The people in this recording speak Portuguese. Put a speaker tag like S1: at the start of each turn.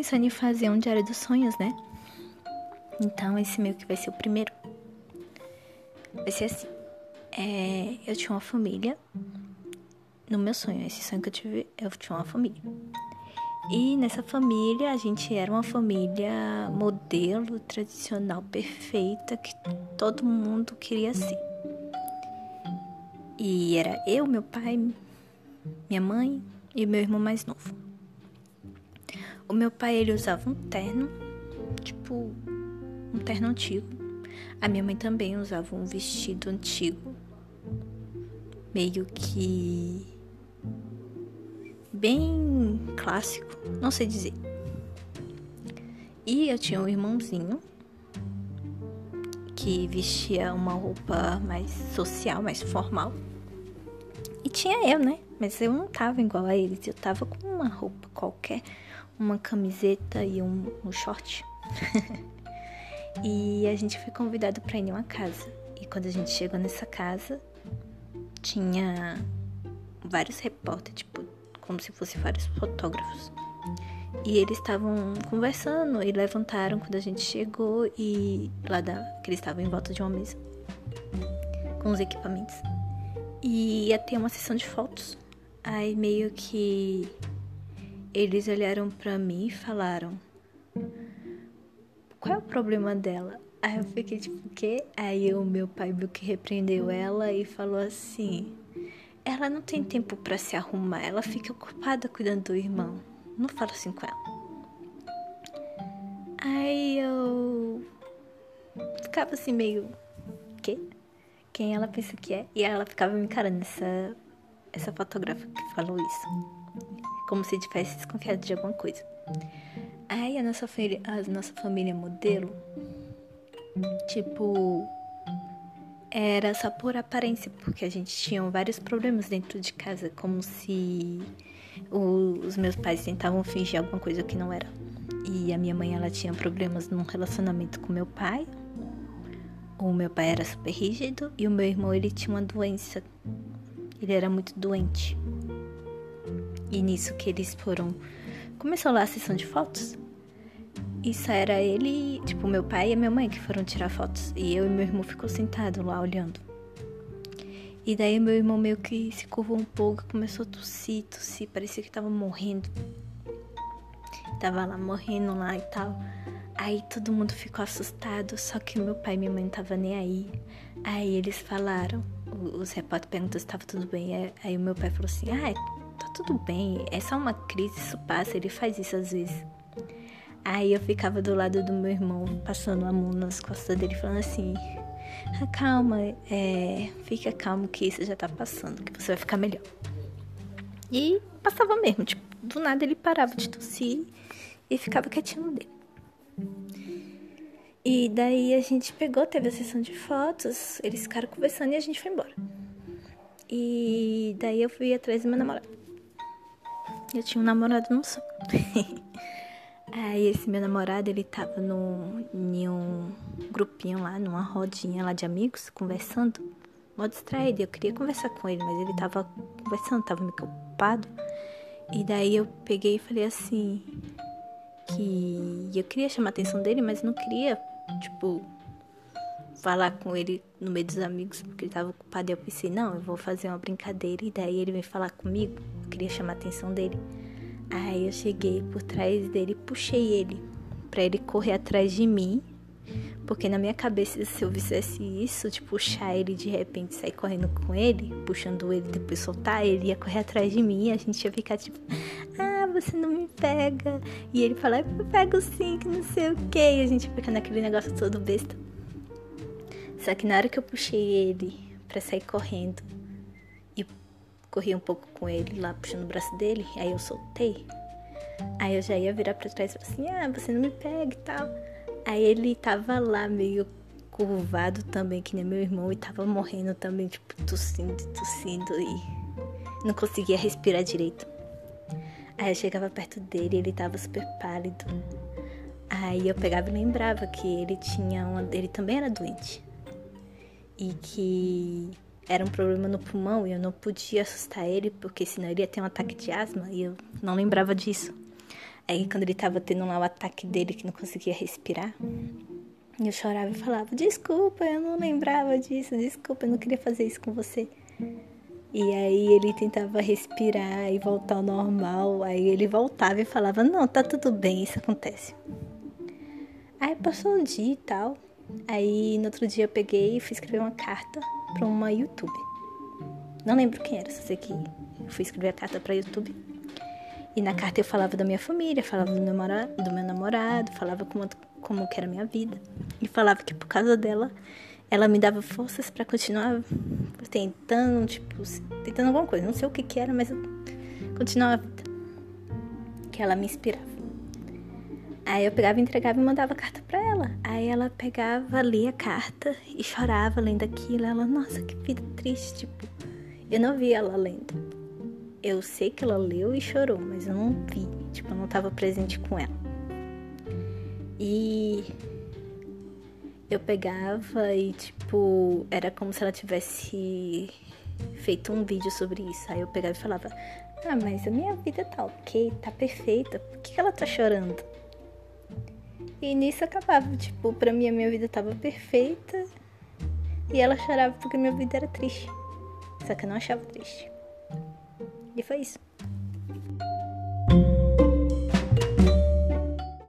S1: pensando em fazer um diário dos sonhos, né? Então esse meio que vai ser o primeiro. Vai ser assim. É, eu tinha uma família. No meu sonho, esse sonho que eu tive, eu tinha uma família. E nessa família, a gente era uma família modelo, tradicional, perfeita, que todo mundo queria ser. E era eu, meu pai, minha mãe e meu irmão mais novo. O meu pai, ele usava um terno, tipo, um terno antigo. A minha mãe também usava um vestido antigo, meio que bem clássico, não sei dizer. E eu tinha um irmãozinho que vestia uma roupa mais social, mais formal. E tinha eu, né? Mas eu não tava igual a eles, eu tava com uma roupa qualquer, uma camiseta e um, um short. e a gente foi convidado para ir em uma casa. E quando a gente chegou nessa casa, tinha vários repórteres, tipo, como se fossem vários fotógrafos. E eles estavam conversando e levantaram quando a gente chegou e lá da que eles estavam em volta de uma mesa com os equipamentos. E ia ter uma sessão de fotos. Aí meio que eles olharam para mim e falaram: "Qual é o problema dela?" Aí eu fiquei tipo, o quê? Aí o meu pai viu que repreendeu ela e falou assim: ela não tem tempo para se arrumar, ela fica ocupada cuidando do irmão. Não fala assim com ela. Aí eu ficava assim meio. Quê? Quem ela pensa que é? E ela ficava me encarando essa, essa fotógrafa que falou isso. Como se tivesse desconfiado de alguma coisa. Aí a nossa família, a nossa família modelo, tipo, era só por aparência, porque a gente tinha vários problemas dentro de casa, como se os meus pais tentavam fingir alguma coisa que não era. E a minha mãe, ela tinha problemas num relacionamento com meu pai. O meu pai era super rígido e o meu irmão, ele tinha uma doença. Ele era muito doente. E nisso que eles foram... Começou lá a sessão de fotos. Isso era ele, tipo, meu pai e a minha mãe que foram tirar fotos. E eu e meu irmão ficou sentado lá olhando. E daí meu irmão meio que se curvou um pouco, começou a tossir, tossir, parecia que tava morrendo. Tava lá morrendo lá e tal. Aí todo mundo ficou assustado, só que meu pai e minha mãe não tava nem aí. Aí eles falaram, os repórteres perguntaram se tava tudo bem. Aí o meu pai falou assim: Ah, tá tudo bem, é só uma crise, isso passa, ele faz isso às vezes. Aí eu ficava do lado do meu irmão, passando a mão nas costas dele, falando assim: ah, calma, é, fica calmo que isso já tá passando, que você vai ficar melhor. E passava mesmo, tipo, do nada ele parava de tossir e ficava quietinho dele. E daí a gente pegou, teve a sessão de fotos, eles ficaram conversando e a gente foi embora. E daí eu fui atrás do meu namorado. Eu tinha um namorado no sonho. Aí esse meu namorado, ele tava no, em um grupinho lá, numa rodinha lá de amigos, conversando. Mó distraído, eu queria conversar com ele, mas ele tava conversando, tava meio ocupado. E daí eu peguei e falei assim, que eu queria chamar a atenção dele, mas não queria, tipo, falar com ele no meio dos amigos, porque ele tava ocupado. E eu pensei, não, eu vou fazer uma brincadeira. E daí ele vem falar comigo, eu queria chamar a atenção dele. Aí eu cheguei por trás dele puxei ele para ele correr atrás de mim. Porque na minha cabeça, se eu fizesse isso, de puxar ele de repente sair correndo com ele, puxando ele depois soltar, ele ia correr atrás de mim e a gente ia ficar tipo, ah, você não me pega. E ele fala, eu pego sim, que não sei o que. E a gente fica naquele negócio todo besta. Só que na hora que eu puxei ele para sair correndo, corri um pouco com ele lá, puxando o braço dele, aí eu soltei. Aí eu já ia virar pra trás e falar assim, ah, você não me pega e tal. Aí ele tava lá meio curvado também, que nem meu irmão, e tava morrendo também, tipo, tossindo, tossindo e não conseguia respirar direito. Aí eu chegava perto dele, ele tava super pálido. Aí eu pegava e lembrava que ele tinha uma. Ele também era doente. E que era um problema no pulmão e eu não podia assustar ele porque senão ele ia ter um ataque de asma e eu não lembrava disso. Aí quando ele tava tendo lá o ataque dele que não conseguia respirar, eu chorava e falava: Desculpa, eu não lembrava disso, desculpa, eu não queria fazer isso com você. E aí ele tentava respirar e voltar ao normal. Aí ele voltava e falava: Não, tá tudo bem, isso acontece. Aí passou o dia e tal. Aí no outro dia eu peguei e fui escrever uma carta pra uma YouTube. Não lembro quem era, só sei que eu fui escrever a carta pra YouTube. E na carta eu falava da minha família, falava do meu, namorado, do meu namorado, falava como, como que era a minha vida. E falava que por causa dela, ela me dava forças para continuar tentando, tipo, tentando alguma coisa. Não sei o que que era, mas eu continuava a vida. Que ela me inspirava. Aí eu pegava, entregava e mandava carta para ela. Ela pegava, lia a carta e chorava lendo aquilo. Ela, nossa, que vida triste, tipo. Eu não vi ela lendo eu sei que ela leu e chorou, mas eu não vi, tipo, eu não estava presente com ela. E eu pegava e, tipo, era como se ela tivesse feito um vídeo sobre isso. Aí eu pegava e falava: Ah, mas a minha vida tá ok, tá perfeita, por que, ela tá chorando? E nisso acabava, tipo, pra mim a minha vida tava perfeita e ela chorava porque minha vida era triste. Só que eu não achava triste. E foi isso.